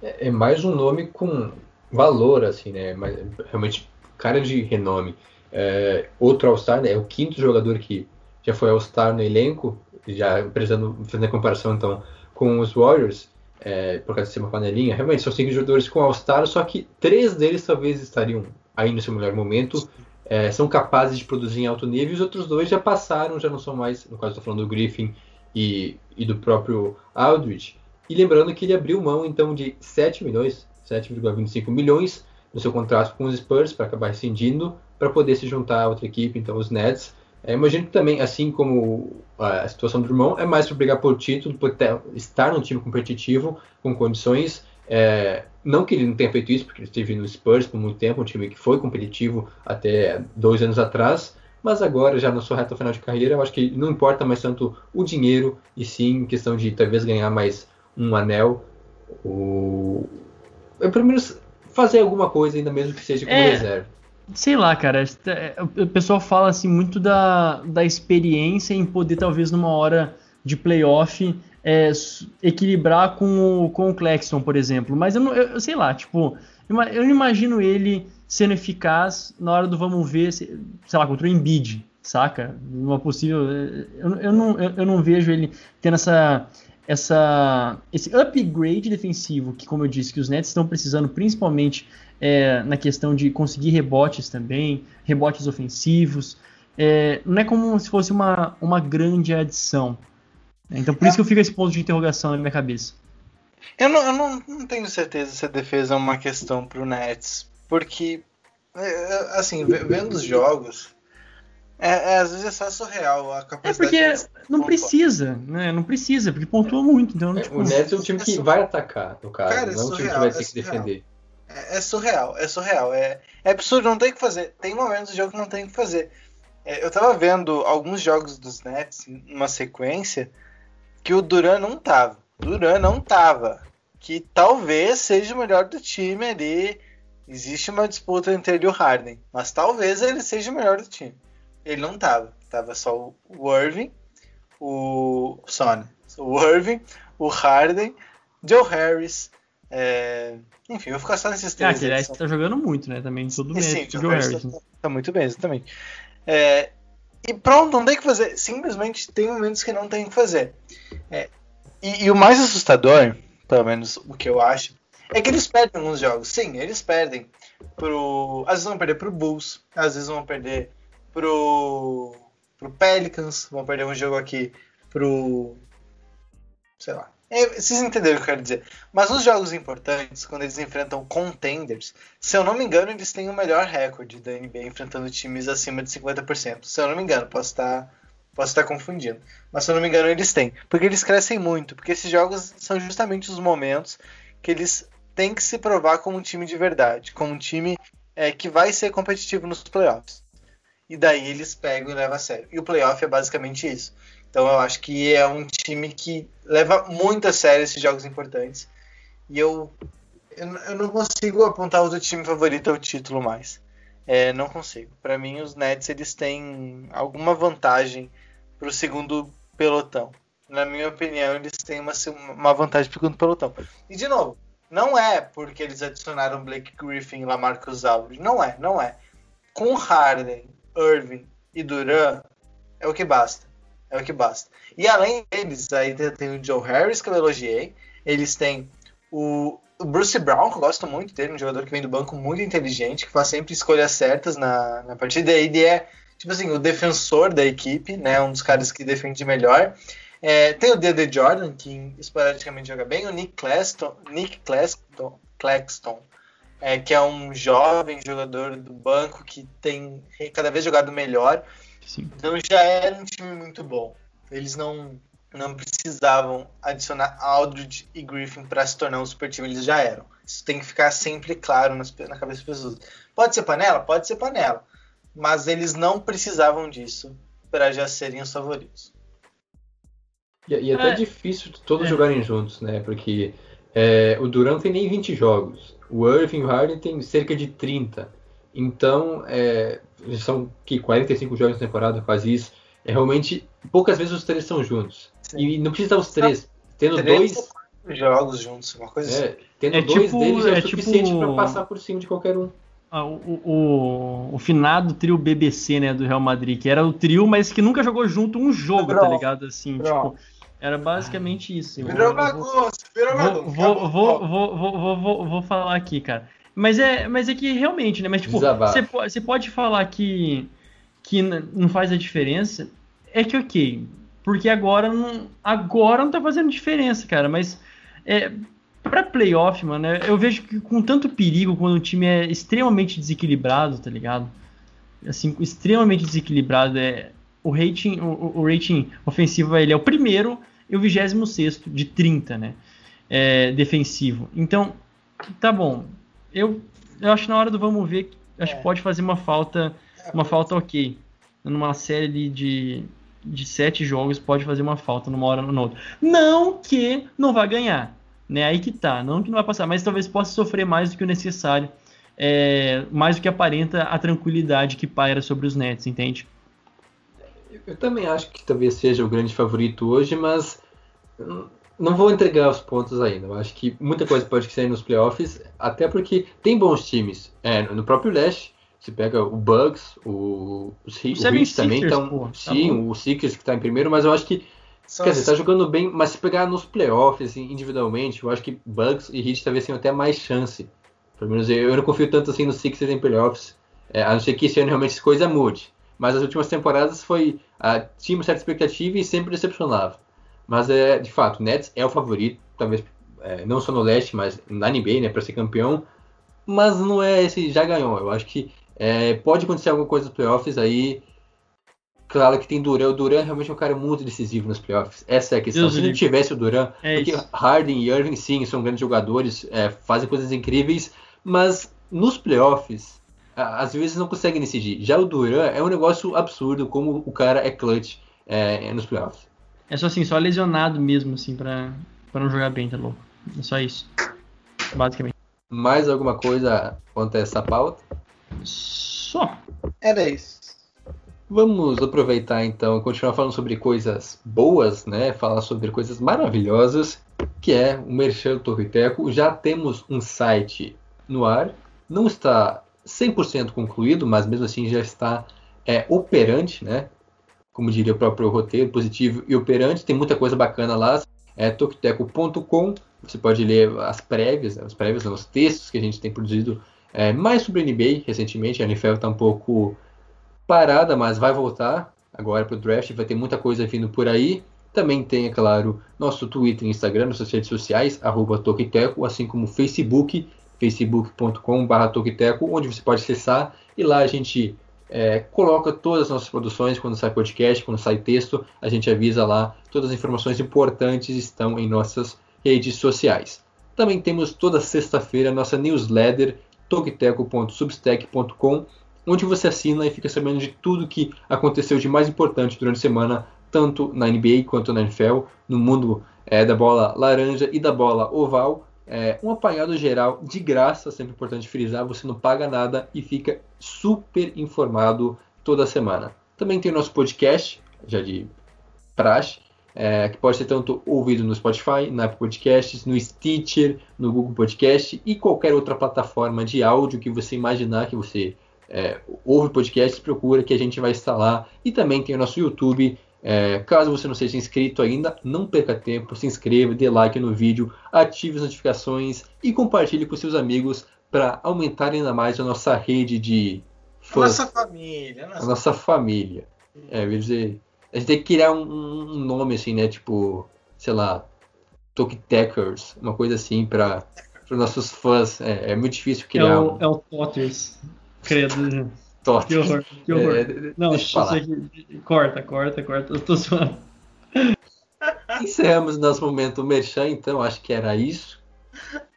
É, é mais um nome com valor, assim, né? Mas realmente cara de renome. É, outro All-Star, né? É o quinto jogador que já foi All-Star no elenco, já precisando fazer a comparação então com os Warriors, é, por causa de ser uma panelinha. Realmente são cinco jogadores com All-Star, só que três deles talvez estariam aí no seu melhor momento. É, são capazes de produzir em alto nível, e os outros dois já passaram, já não são mais, no caso estou falando do Griffin e, e do próprio Aldridge. E lembrando que ele abriu mão então de 7 milhões, 7,25 milhões no seu contrato com os Spurs para acabar rescindindo para poder se juntar a outra equipe, então os Nets. É, imagino que também, assim como a situação do irmão, é mais para brigar por título, por ter, estar num time competitivo, com condições. É, não que ele não tenha feito isso, porque ele esteve no Spurs por muito tempo, um time que foi competitivo até dois anos atrás, mas agora, já na sua reta final de carreira, eu acho que não importa mais tanto o dinheiro, e sim questão de talvez ganhar mais um anel. O, é pelo menos fazer alguma coisa, ainda mesmo que seja como é, reserva. Sei lá, cara. É, o pessoal fala assim muito da, da experiência em poder, talvez, numa hora de playoff, é, equilibrar com o, com o Clexon, por exemplo. Mas eu, não, eu, sei lá, tipo, eu não imagino ele sendo eficaz na hora do vamos ver, sei lá, contra o Embiid, saca? Uma possível. Eu, eu, não, eu, eu não vejo ele tendo essa essa, esse upgrade defensivo que, como eu disse, que os Nets estão precisando, principalmente é, na questão de conseguir rebotes também, rebotes ofensivos. É, não é como se fosse uma, uma grande adição. Então, por é. isso que eu fico esse ponto de interrogação na minha cabeça. Eu não, eu não, não tenho certeza se a defesa é uma questão para o Nets, porque É, é, assim, ve- vendo os jogos, é, é, às vezes é só surreal a É capacidade porque deles. não precisa, né? Não precisa, porque pontua muito. Então, É, tipo, o Nets é um time que vai atacar, no caso. Cara, é não é um time que surreal, vai é ter que surreal. defender. É, é surreal, é surreal. É, é absurdo, não tem o que fazer. Tem momentos do jogo que não tem o que fazer. É, eu tava vendo alguns jogos dos Nets numa sequência que o Duran não tava. Duran não tava. Que talvez seja o melhor do time ali. Existe uma disputa entre ele e o Harden. Mas talvez ele seja o melhor do time. Ele não tava. Tava só o- o Irving, o Sonny. O Irving, o Harden, Joe Harris. é, Enfim, eu vou ficar só nesses ah, três. que aí, aliás tá jogando muito, né? Também todo e sim, o Joe Joe Harris. Harris tá, tá muito bem, exatamente. É, e pronto, não tem o que fazer. Simplesmente tem momentos que não tem o que fazer. É, e, e o mais assustador, pelo menos o que eu acho, é que eles perdem alguns jogos. Sim, eles perdem. Pro, às vezes vão perder pro Bulls, às vezes vão perder pro, pro Pelicans, vão perder um jogo aqui pro. Sei lá. É, vocês entenderam o que eu quero dizer. Mas os jogos importantes, quando eles enfrentam contenders, se eu não me engano, eles têm o melhor recorde da NBA enfrentando times acima de 50%. Se eu não me engano, posso estar, posso estar confundindo. Mas se eu não me engano, eles têm. Porque eles crescem muito. Porque esses jogos são justamente os momentos que eles têm que se provar como um time de verdade. Como um time é, que vai ser competitivo nos playoffs. E daí eles pegam e levam a sério. E o playoff é basicamente isso. Então eu acho que é um time que leva muito a sério esses jogos importantes. E eu, eu, não consigo apontar outro time favorito ao título mais. É, não consigo. Para mim, os Nets eles têm alguma vantagem para o segundo pelotão. Na minha opinião, eles têm uma, uma vantagem para o segundo pelotão. E de novo, não é porque eles adicionaram Blake Griffin e Lamarcus Aldridge. Não é, não é. Com Harden, Irving e Duran, é o que basta. É o que basta. E além deles, aí tem o Joe Harris, que eu elogiei. Eles têm o, Bruce Brown, que eu gosto muito dele, um jogador que vem do banco muito inteligente, que faz sempre escolhas certas na, na partida. Ele é, tipo assim, o defensor da equipe, né? Um dos caras que defende melhor. É, tem o D.D. Jordan, que esporadicamente joga bem. O Nick Claxton, Nick Claxton, Claxton é, que é um jovem jogador do banco que tem cada vez jogado melhor. Sim. Então já era um time muito bom. Eles não, não precisavam adicionar Aldridge e Griffin para se tornar um super time, eles já eram. Isso tem que ficar sempre claro nas, na cabeça das pessoas. Pode ser panela? Pode ser panela. Mas eles não precisavam disso para já serem os favoritos. E, e até é difícil todos é. jogarem juntos, né? Porque é, o Durant tem nem 20 jogos. O Irving e o Harden tem cerca de 30. Então, é, são que 45 jogos na temporada, quase isso. É realmente poucas vezes os três estão juntos. Sim. E não precisa os três. Tendo três dois jogos juntos, uma coisa é, assim. Tendo É dois tipo- deles é, é o suficiente tipo- para passar por cima de qualquer um. Ah, o, o, o finado trio BBC, né, do Real Madrid, que era o trio, mas que nunca jogou junto um jogo, tá Pronto. ligado? Assim, Pronto. tipo, era basicamente isso. Virou bagunça, virou bagunça. vou, vou, vou, vou, vou, vou, vou falar aqui, cara. Mas é, mas é que realmente, né? Mas tipo, você po- você pode falar que, que não faz a diferença. É que ok. Porque agora não, agora não tá fazendo diferença, cara. Mas é, pra playoff, mano, eu vejo que com tanto perigo quando o time é extremamente desequilibrado, tá ligado? Assim, extremamente desequilibrado. É, o, rating, o- o rating ofensivo ele é o primeiro e o 26 de 30, né? é, defensivo. Então, tá bom. Eu, eu acho que na hora do vamos ver, acho É. que pode fazer uma falta, uma falta ok. Numa série de, de sete jogos, pode fazer uma falta numa hora ou na outra. Não que não vá ganhar, né? Aí que tá. Não que não vai passar, mas talvez possa sofrer mais do que o necessário. é, mais do que aparenta a tranquilidade que paira sobre os Nets, entende? Eu também acho que talvez seja o grande favorito hoje, mas não vou entregar os pontos ainda. Eu acho que muita coisa pode sair nos playoffs, até porque tem bons times. É, no próprio leste, você pega o Bucks, o, os Heat, O o Heat 76ers, também estão. pô, tá sim, bom. o Sixers que está em primeiro, mas eu acho que São Quer dizer, as- tá jogando bem, mas se pegar nos playoffs, assim, individualmente, eu acho que Bucks e Heat talvez tenham até mais chance. Pelo menos eu, eu não confio tanto assim nos Sixers em playoffs, é, a não ser que esse ano realmente coisa mude. Mas as últimas temporadas foi. ah, tinha uma certa expectativa e sempre decepcionava. Mas é, de fato, o Nets é o favorito, talvez é, não só no leste, mas na NBA, né, para ser campeão. Mas não é esse já ganhou. Eu acho que É, pode acontecer alguma coisa nos playoffs aí. Claro que tem Duran. O Duran realmente é um cara muito decisivo nos playoffs. Essa é a questão. Deus Se não tivesse o Duran, É porque isso. Harden e Irving, sim, são grandes jogadores, é, fazem coisas incríveis, mas nos playoffs, às vezes não conseguem decidir. Já o Duran é um negócio absurdo, como o cara é clutch é, nos playoffs. É só assim, só lesionado mesmo, assim, pra, pra não jogar bem, tá louco? É só isso. Basicamente. Mais alguma coisa quanto a essa pauta? Só. Era isso. Vamos aproveitar então e continuar falando sobre coisas boas, né? Falar sobre coisas maravilhosas, que é o Merchan do Torriteco. Já temos um site no ar, não está 100% concluído, mas mesmo assim já está é, operante, né? Como diria o próprio roteiro, positivo e operante. Tem muita coisa bacana lá. É tokiteco.com. Você pode ler as prévias, as prévias, os textos que a gente tem produzido é, mais sobre NBA recentemente. A NFL está um pouco parada, mas vai voltar agora para o draft. Vai ter muita coisa vindo por aí. Também tem, é claro, nosso Twitter e Instagram, nossas redes sociais, arroba Tokiteco, assim como o Facebook, facebook.com.br onde você pode acessar e lá a gente é, coloca todas as nossas produções, quando sai podcast, quando sai texto, a gente avisa lá, todas as informações importantes estão em nossas redes sociais. Também temos toda sexta-feira nossa newsletter, tokiteco.substack.com, onde você assina e fica sabendo de tudo que aconteceu de mais importante durante a semana, tanto na NBA quanto na NFL, no mundo é, da bola laranja e da bola oval. É, um apanhado geral de graça, sempre importante frisar, você não paga nada e fica super informado toda semana. Também tem o nosso podcast, já de praxe, é, que pode ser tanto ouvido no Spotify, na Apple Podcasts, no Stitcher, no Google Podcast e qualquer outra plataforma de áudio que você imaginar que você é, ouve podcasts, procura que a gente vai instalar. E também tem o nosso YouTube. É, caso você não seja inscrito ainda, não perca tempo, se inscreva, dê like no vídeo, ative as notificações e compartilhe com seus amigos para aumentar ainda mais a nossa rede de fãs, Nossa família. a Nossa... nossa família. É, eu ia dizer, a gente tem que criar um, um nome assim, né? Tipo, sei lá, Toktekers, uma coisa assim para os nossos fãs. É, é muito difícil É criar o, um é o Totters. Credo. Tot. Que horror, que horror. É, Não, deixa eu isso falar. aqui. Corta, corta, corta. Eu tô zoando. Encerramos nosso momento merchan, então acho que era isso.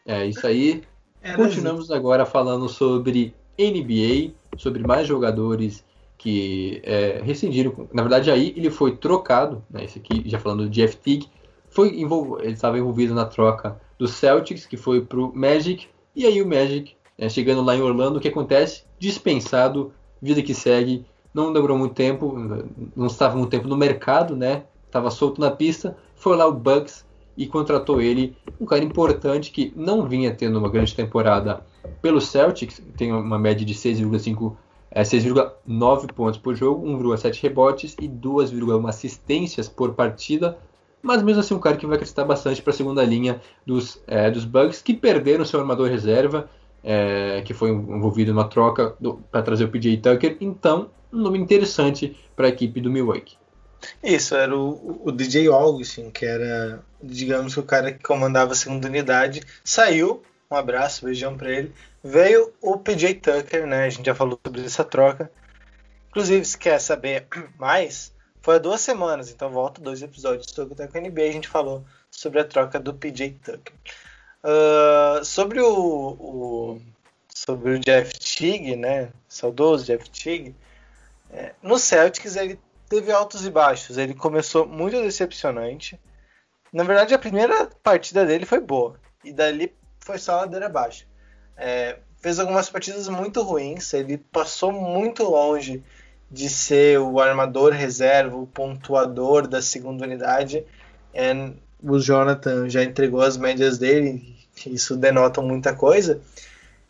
É isso aí. Era Continuamos agora falando sobre NBA, sobre mais jogadores que é, rescindiram. Na verdade, aí ele foi trocado, né, esse aqui, já falando de Jeff Teague, foi envol... ele estava envolvido na troca do Celtics, que foi para o Magic, e aí o Magic, né, chegando lá em Orlando, o que acontece? Dispensado, vida que segue, não demorou muito tempo, não estava muito tempo no mercado, né? Estava solto na pista, foi lá o Bucks e contratou ele, um cara importante que não vinha tendo uma grande temporada pelo Celtics, tem uma média de 6,5 é, 6,9 pontos por jogo, 1,7 rebotes e 2,1 assistências por partida. Mas mesmo assim, um cara que vai acrescentar bastante para a segunda linha dos, é, dos Bucks, que perderam seu armador reserva, é, que foi envolvido numa troca para trazer o PJ Tucker. Então, um nome interessante para a equipe do Milwaukee. Isso, era o, o DJ Augustin, que era, digamos que o cara que comandava a segunda unidade, saiu. Um abraço, beijão pra ele. Veio o PJ Tucker, né? A gente já falou sobre essa troca. Inclusive, se quer saber mais, foi há duas semanas, então volta dois episódios sobre o NBA. A gente falou sobre a troca do PJ Tucker. Uh, sobre o, o, sobre o Jeff Teague, né? Saudoso Jeff Teague. É, no Celtics ele teve altos e baixos. Ele começou muito decepcionante. Na verdade, a primeira partida dele foi boa. E dali foi só ladeira abaixo. É, fez algumas partidas muito ruins. Ele passou muito longe de ser o armador reserva, o pontuador da segunda unidade. É, o Jonathan já entregou as médias dele. Isso denota muita coisa.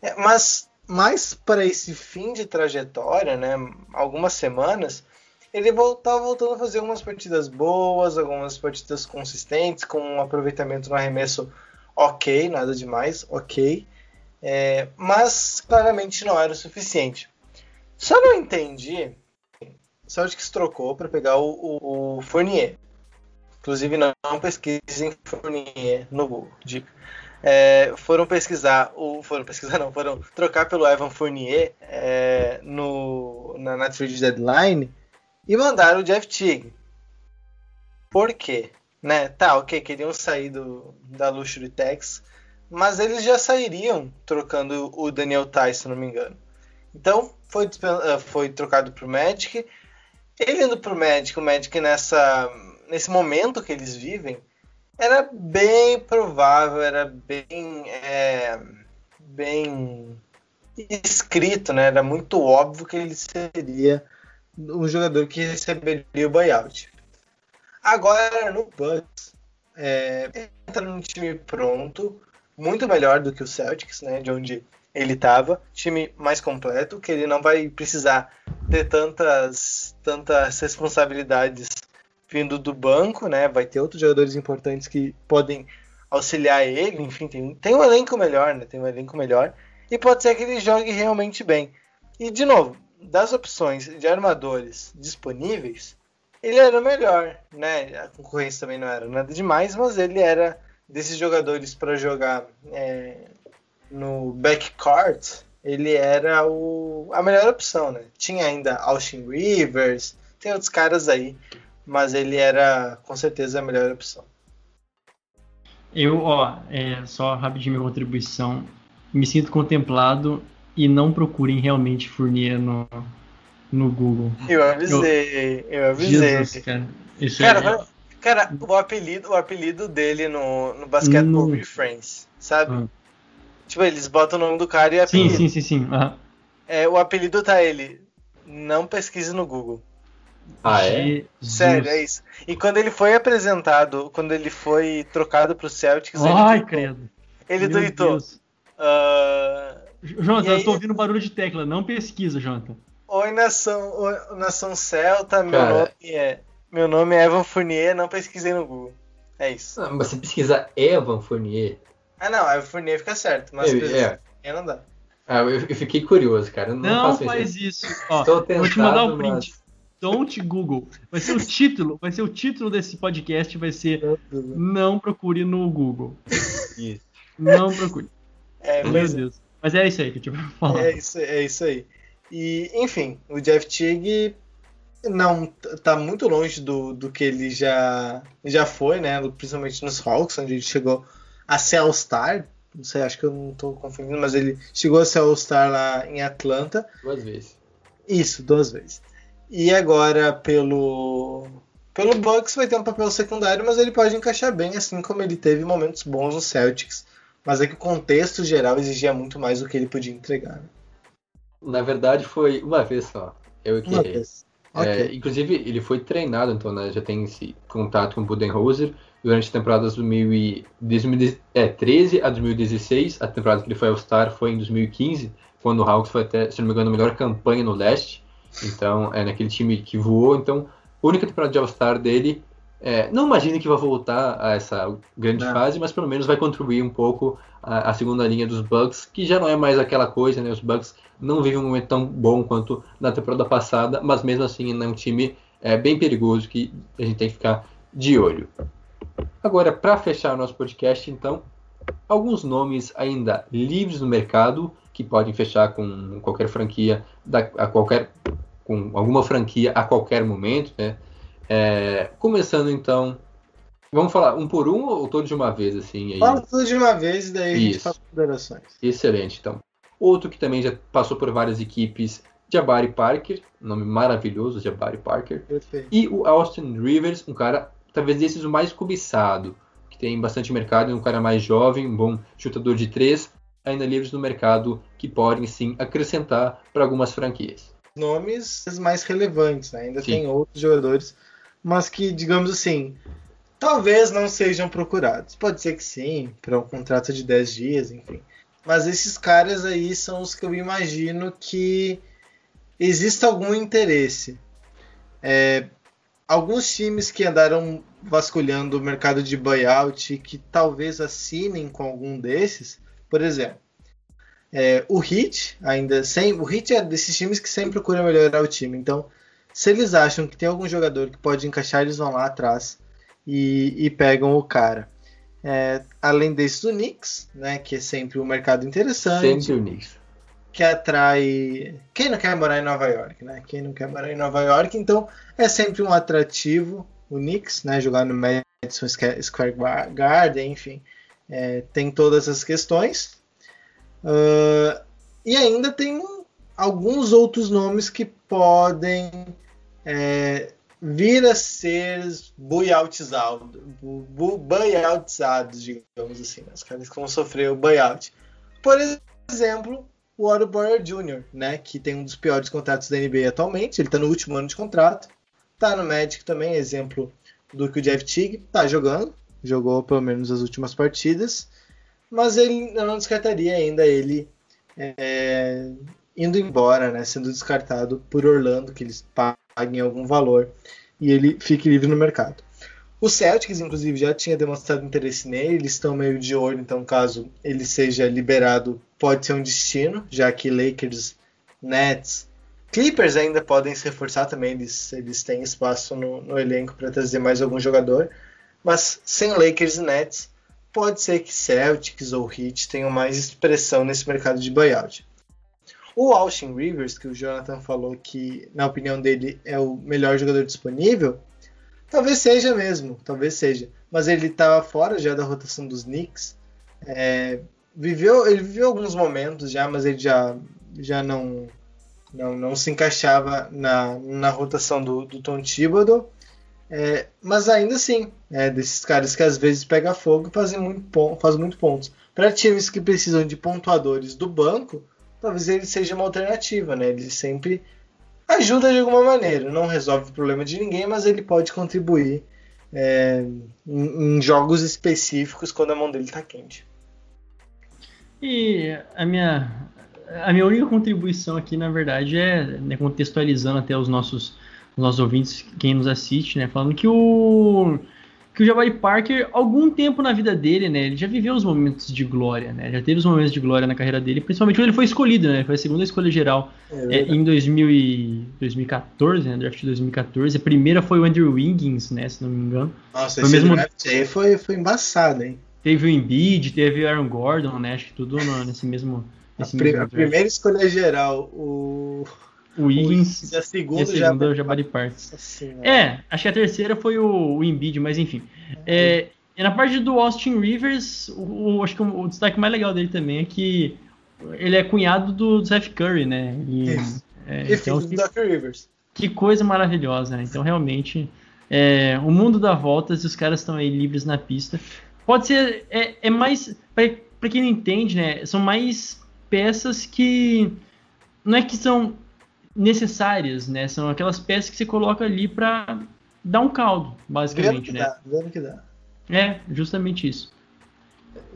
É, mas mais para esse fim de trajetória, né, algumas semanas, ele estava voltando a fazer algumas partidas boas, algumas partidas consistentes, com um aproveitamento no arremesso ok, nada demais, ok. É, mas claramente não era o suficiente. Só não entendi. O Celtics trocou para pegar o, o, o Fournier. Inclusive, não, não pesquisem Fournier no Google. Dica. É, foram pesquisar, ou foram pesquisar não, foram trocar pelo Evan Fournier é, no, na, na trade deadline e mandaram o Jeff Teague. Por quê? Né? Tá, ok, queriam sair do, da Luxury Tax, mas eles já sairiam trocando o Daniel Tice, se não me engano. Então, foi, eh, foi trocado pro Magic. Ele indo pro Magic, o Magic nessa, nesse momento que eles vivem, era bem provável, era bem, é, bem escrito, né? Era muito óbvio que ele seria um jogador que receberia o buyout. Agora no Bucks, é, entra num time pronto, muito melhor do que o Celtics, né? De onde ele estava, time mais completo, que ele não vai precisar ter tantas, tantas responsabilidades vindo do banco, né? Vai ter outros jogadores importantes que podem auxiliar ele, enfim, tem, tem um elenco melhor, né? Tem um elenco melhor. E pode ser que ele jogue realmente bem. E de novo, das opções de armadores disponíveis, ele era o melhor, né? A concorrência também não era nada demais, mas ele era desses jogadores para jogar é, no backcourt, ele era o, a melhor opção, né? Tinha ainda Austin Rivers, tem outros caras aí, mas ele era com certeza a melhor opção. Eu, ó, é, só rapidinho minha contribuição. Me sinto contemplado e não procurem realmente Fournier no, no Google. Eu avisei, eu, eu avisei. Jesus, cara. Isso cara, é, cara, o apelido, o apelido dele no, no Basketball No- Reference, sabe? Ah. Tipo, eles botam o nome do cara e Sim, apelido. sim, sim, sim. aham. É, o apelido tá ele. Não pesquise no Google. Ah, é? Sério, é isso. E quando ele foi apresentado, quando ele foi trocado pro Celtics, ele Ai, tweetou. credo. Ele Meu tweetou. Deus. ah, Jonathan, aí- eu tô ouvindo barulho de tecla. Não pesquisa, Jonathan. Oi, nação, oi, nação Celta, meu Cara. nome é. Meu nome é Evan Fournier, não pesquisei no Google. É isso. Ah, mas se pesquisar Evan Fournier. Ah não, Evan Fournier fica certo, mas É, pesquisar não dá. Ah, eu, eu fiquei curioso, cara. Não, Não, faço faz isso. isso. Ó, eu vou te mandar o tentado, print. Don't Google. Vai ser o título, vai ser o título desse podcast, vai ser Não procure no Google. Isso. Não procure. É, Meu mas Deus. Mas é isso aí que eu pra falar. é isso, é isso aí. E, enfim, o Jeff Teague não tá muito longe do, do que ele já, já foi, né? Principalmente nos Hawks, onde ele chegou a ser All-Star. Não sei, acho que eu não tô confundindo, mas ele chegou a ser All-Star lá em Atlanta. Duas vezes. Isso, duas vezes. E agora pelo pelo Bucks vai ter um papel secundário, mas ele pode encaixar bem, assim como ele teve momentos bons no Celtics. Mas é que o contexto geral exigia muito mais do que ele podia entregar. né? Na verdade, foi uma vez só. Eu que Uma vez. É, inclusive, ele foi treinado, então, né, já tem esse contato com o Budenholzer durante as temporadas 2000 e- 2013 a 2016. A temporada que ele foi All-Star foi em 2015, quando o Hawks foi até, se não me engano, a melhor campanha no leste. Então, é naquele time que voou. Então, a única temporada de All-Star dele. é, não imagine que vai voltar a essa grande Não. fase, mas pelo menos vai contribuir um pouco a, a segunda linha dos Bucks, que já não é mais aquela coisa, né? Os Bucks não vivem um momento tão bom quanto na temporada passada, mas mesmo assim é um time é, bem perigoso que a gente tem que ficar de olho. Agora, para fechar o nosso podcast, então, alguns nomes ainda livres no mercado que podem fechar com qualquer franquia, da, a qualquer, com alguma franquia a qualquer momento, né? É, começando então, vamos falar um por um ou todos de uma vez assim? Aí? Fala tudo de uma vez e daí a gente Isso. faz considerações. Excelente, então. Outro que também já passou por várias equipes, Jabari Parker, nome maravilhoso, Jabari Parker. Perfeito. E o Austin Rivers, um cara, talvez desses o mais cobiçado, que tem bastante mercado, um cara mais jovem, um bom chutador de três, ainda livres no mercado, que podem sim acrescentar para algumas franquias. Nomes mais relevantes, né? ainda Sim. tem outros jogadores, mas que, digamos assim, talvez não sejam procurados. Pode ser que sim, para um contrato de 10 dias, enfim. Mas esses caras aí são os que eu imagino que exista algum interesse. É, alguns times que andaram vasculhando o mercado de buyout que talvez assinem com algum desses, por exemplo, é, o Heat ainda sem o Heat é desses times que sempre procura melhorar o time. Então, se eles acham que tem algum jogador que pode encaixar, eles vão lá atrás e, e pegam o cara. É, além desses, o Knicks, né, que é sempre um mercado interessante, Sempre o Knicks. que atrai. Quem não quer morar em Nova York, né? Quem não quer morar em Nova York, então é sempre um atrativo o Knicks, né? Jogar no Madison Squa- Square Garden, enfim, é, tem todas as questões. Ah, e ainda tem alguns outros nomes que podem é, vir a ser buyoutizados, bu- bu- buyoutizados, digamos assim. né? Os caras que vão sofrer o buyout. Por exemplo, o Otto Boyer Jr., né, que tem um dos piores contratos da NBA atualmente. Ele está no último ano de contrato. Tá no Magic também, exemplo do que o Jeff Teague tá jogando. Jogou pelo menos as últimas partidas. Mas ele eu não descartaria ainda ele é, indo embora, né, sendo descartado por Orlando, que eles paguem algum valor e ele fique livre no mercado. O Celtics, inclusive, já tinha demonstrado interesse nele, eles estão meio de olho, então caso ele seja liberado, pode ser um destino, já que Lakers, Nets, Clippers ainda podem se reforçar também, eles, eles têm espaço no, no elenco para trazer mais algum jogador, mas sem Lakers e Nets, pode ser que Celtics ou Heat tenham mais expressão nesse mercado de buyout. O Austin Rivers, que o Jonathan falou que, na opinião dele, é o melhor jogador disponível, talvez seja mesmo, talvez seja. Mas ele estava fora já da rotação dos Knicks. É, viveu, ele viveu alguns momentos já, mas ele já, já não, não, não se encaixava na, na rotação do, do Tom Thibodeau. É, mas ainda assim, é desses caras que às vezes pega fogo e fazem muito, faz muito pontos. Para times que precisam de pontuadores do banco, talvez ele seja uma alternativa, né? Ele sempre ajuda de alguma maneira. Não resolve o problema de ninguém, mas ele pode contribuir é, em, em jogos específicos quando a mão dele está quente. E a minha, a minha única contribuição aqui, na verdade, é né, contextualizando até os nossos, os nossos ouvintes, quem nos assiste, né? Falando que o que o Jabari Parker, algum tempo na vida dele, né? Ele já viveu os momentos de glória, né? Já teve os momentos de glória na carreira dele, principalmente quando ele foi escolhido, né? Ele foi a segunda escolha geral é, em 2000 e 2014, né? Draft de 2014. A primeira foi o Andrew Wiggins, né? Se não me engano. Nossa, Foi esse mesmo- draft aí foi, foi embaçado, hein? Teve o Embiid, teve o Aaron Gordon, né? Acho que tudo no- nesse mesmo. A, Nesse pri- mesmo a draft. primeira escolha geral, o, O Wiggins e a e segunda, a segunda é o. Jabari. É, acho que a terceira foi o, o Embiid, mas enfim. É, e na parte do Austin Rivers, o, o- acho que o, o destaque mais legal dele também é que ele é cunhado do Seth Curry, né? E, Isso. é, E então, filho do que, Doc Rivers. que coisa maravilhosa, né? Então, realmente, é, o mundo dá voltas e os caras estão aí livres na pista. Pode ser, é, é mais, pra quem não entende, né? São mais peças que não é que são necessárias, né? São aquelas peças que você coloca ali pra dar um caldo, Vendo basicamente, que né? dá, vendo que dá. É, justamente isso.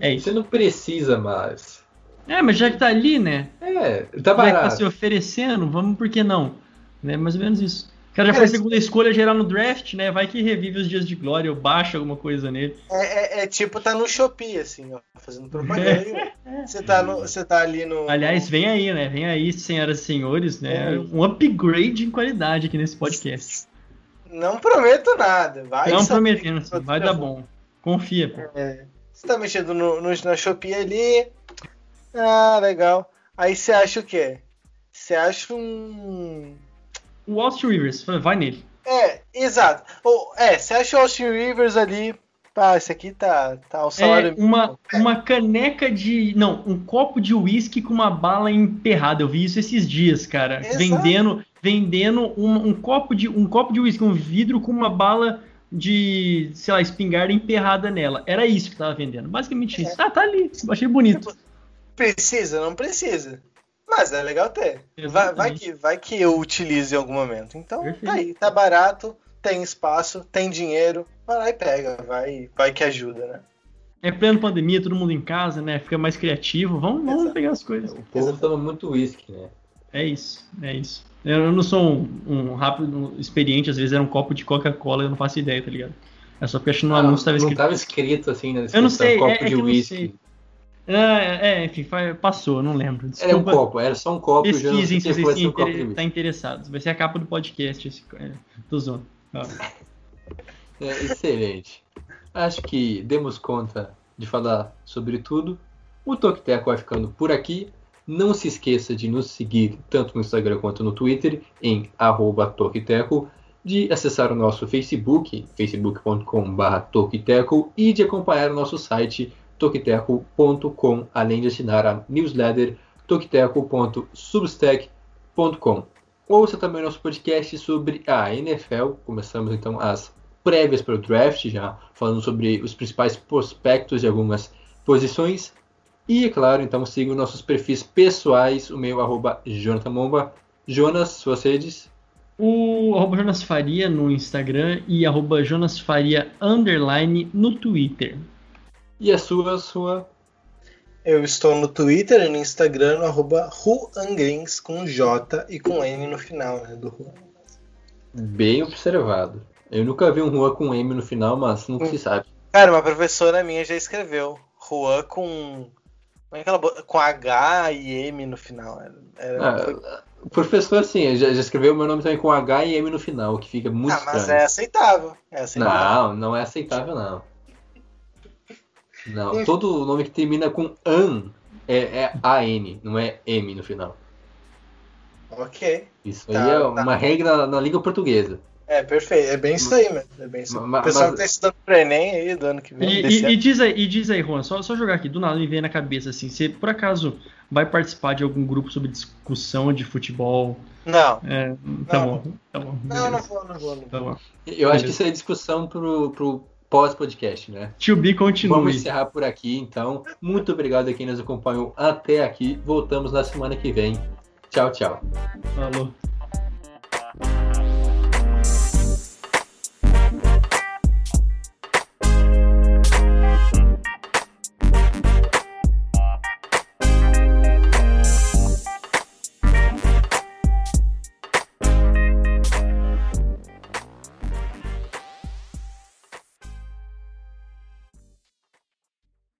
É isso. Você não precisa mais. É, mas já que tá ali, né? É, tá Já que tá barato. se oferecendo, vamos por que não? Né? Mais ou menos isso. O cara já É, foi a segunda escolha geral no draft, né? Vai que revive os dias de glória ou baixa alguma coisa nele. É, é- é tipo tá no Shopee, assim, ó, fazendo propaganda. Você tá, no, você tá ali no. Aliás, vem aí, né? Vem aí, senhoras e senhores, né? É. Um upgrade em qualidade aqui nesse podcast. Não prometo nada. Vai não prometendo, vai dar bom. Confia, pô. É, você tá mexendo no, no, na Shopee ali. Ah, legal. Aí você acha o quê? Você acha um. O Austin Rivers, vai nele. É, exato. Ou, é, você acha o Austin Rivers ali. Pá, esse aqui tá, tá o salário. É uma, uma caneca de. Não, um copo de uísque com uma bala emperrada. Eu vi isso esses dias, cara. Exato. Vendendo vendendo um, um copo de um copo de uísque, um vidro com uma bala de, sei lá, espingarda emperrada nela. Era isso que tava vendendo. Basicamente isso. Ah, tá ali. Achei bonito. Precisa, não precisa. Mas é legal ter. Vai, vai que, vai que eu utilize em algum momento. Então, Perfeito. tá aí, tá barato, tem espaço, tem dinheiro. Vai lá e pega, vai, vai que ajuda, né? É pleno pandemia, todo mundo em casa, né? Fica mais criativo. Vamos, vamos Exato. pegar as coisas. O povo toma muito uísque, né? É isso, é isso. Eu não sou um, um rápido experiente, às vezes era um copo de Coca-Cola, eu não faço ideia, tá ligado? É só porque acho que no Ah, anúncio tava não escrito. tava escrito assim na Eu não descrição, sei, copo é- é de não uísque. É, é, enfim, passou, não lembro. Era um Desculpa. copo, era só um copo. Pesquisem se vocês foi um estão uísque. interessados. Vai ser a capa do podcast. Esse, é, zoando. Ó. É, excelente. Acho que demos conta de falar sobre tudo. O Toqueteco vai ficando por aqui. Não se esqueça de nos seguir tanto no Instagram quanto no Twitter em arroba Toqueteco, de acessar o nosso Facebook, facebook.com.br e de acompanhar o nosso site toqueteco.com, além de assinar a newsletter toqueteco.substack.com. Ouça também nosso podcast sobre a NFL. Começamos então as prévias para o draft, já falando sobre os principais prospectos de algumas posições. E, é claro, então sigam nossos perfis pessoais, o meu arroba Jonathan Momba. Jonas, suas redes? O arroba Jonas Faria no Instagram e arroba Jonas Faria underline no Twitter. E a sua, sua? Eu estou no Twitter e no Instagram, no arroba Ruangrins, com J e com N no final, né, do Juan. Bem observado. Eu nunca vi um Juan com M no final, mas nunca se sabe. Cara, uma professora minha já escreveu Juan com... Como é que ela bota? Com H e M no final. Era, foi- Ah, o professor, assim, já, já escreveu meu nome também com H e M no final, o que fica muito Ah, mas estranho. é aceitável. É aceitável. Não, não é aceitável, não. Não, todo nome que termina com AN é, é AN, não é M no final. Ok. Isso Tá, aí é tá. uma regra na, na língua portuguesa. É, perfeito. É bem isso aí, mesmo. É bem isso o pessoal mas- que tá estudando pro Enem aí do ano que vem. E, e- e diz aí, e diz aí, Juan, só, só jogar aqui, do nada me vem na cabeça assim, você por acaso vai participar de algum grupo sobre discussão de futebol? Não. É, tá Não. bom, tá bom. Não, não vou, não vou. Não Tá vou. bom. Eu acho Beleza. que isso é discussão pro, pro pós-podcast, né? To be Vamos continue. encerrar por aqui, então. Muito obrigado a quem nos acompanhou até aqui. Voltamos na semana que vem. Tchau, tchau. Falou.